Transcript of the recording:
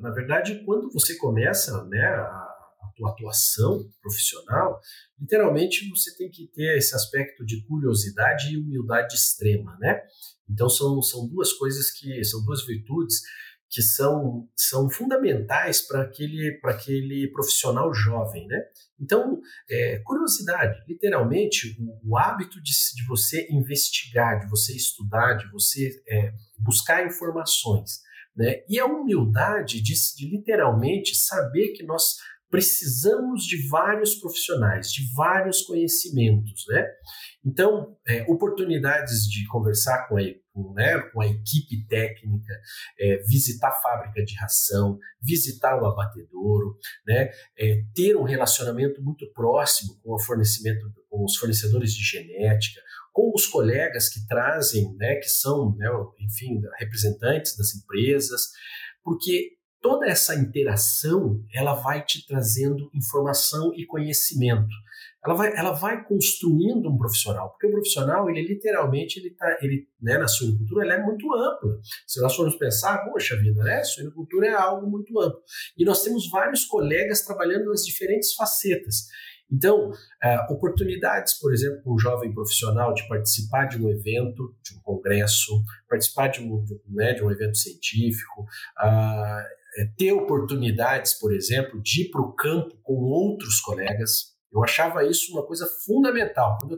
Na verdade, quando você começa né, a, tua atuação profissional, literalmente você tem que ter esse aspecto de curiosidade e humildade extrema, né? Então são, são duas coisas que são duas virtudes que são, são fundamentais para aquele, aquele profissional jovem, né? Então, é, curiosidade, literalmente, o, o hábito de, de, você investigar, de você estudar, de você é, buscar informações, né? E a humildade de, de literalmente saber que nós precisamos de vários profissionais, de vários conhecimentos, né? Então, é, oportunidades de conversar com a, com, né, com a equipe técnica, é, visitar a fábrica de ração, visitar o abatedouro, né, é, ter um relacionamento muito próximo com, fornecimento, com os fornecedores de genética, com os colegas que trazem, né, que são, né, enfim, representantes das empresas, porque toda essa interação ela vai te trazendo informação e conhecimento. Ela vai, ela vai construindo um profissional, porque o profissional, ele literalmente, ele tá, ele, né, na suinocultura, ela é muito ampla. Se nós formos pensar, poxa vida, né, suinocultura é algo muito amplo. E nós temos vários colegas trabalhando nas diferentes facetas. Então, uh, oportunidades, por exemplo, para um jovem profissional de participar de um evento, de um congresso, participar de um, né, de um evento científico, uh, ter oportunidades, por exemplo, de ir para o campo com outros colegas. Eu achava isso uma coisa fundamental. Quando eu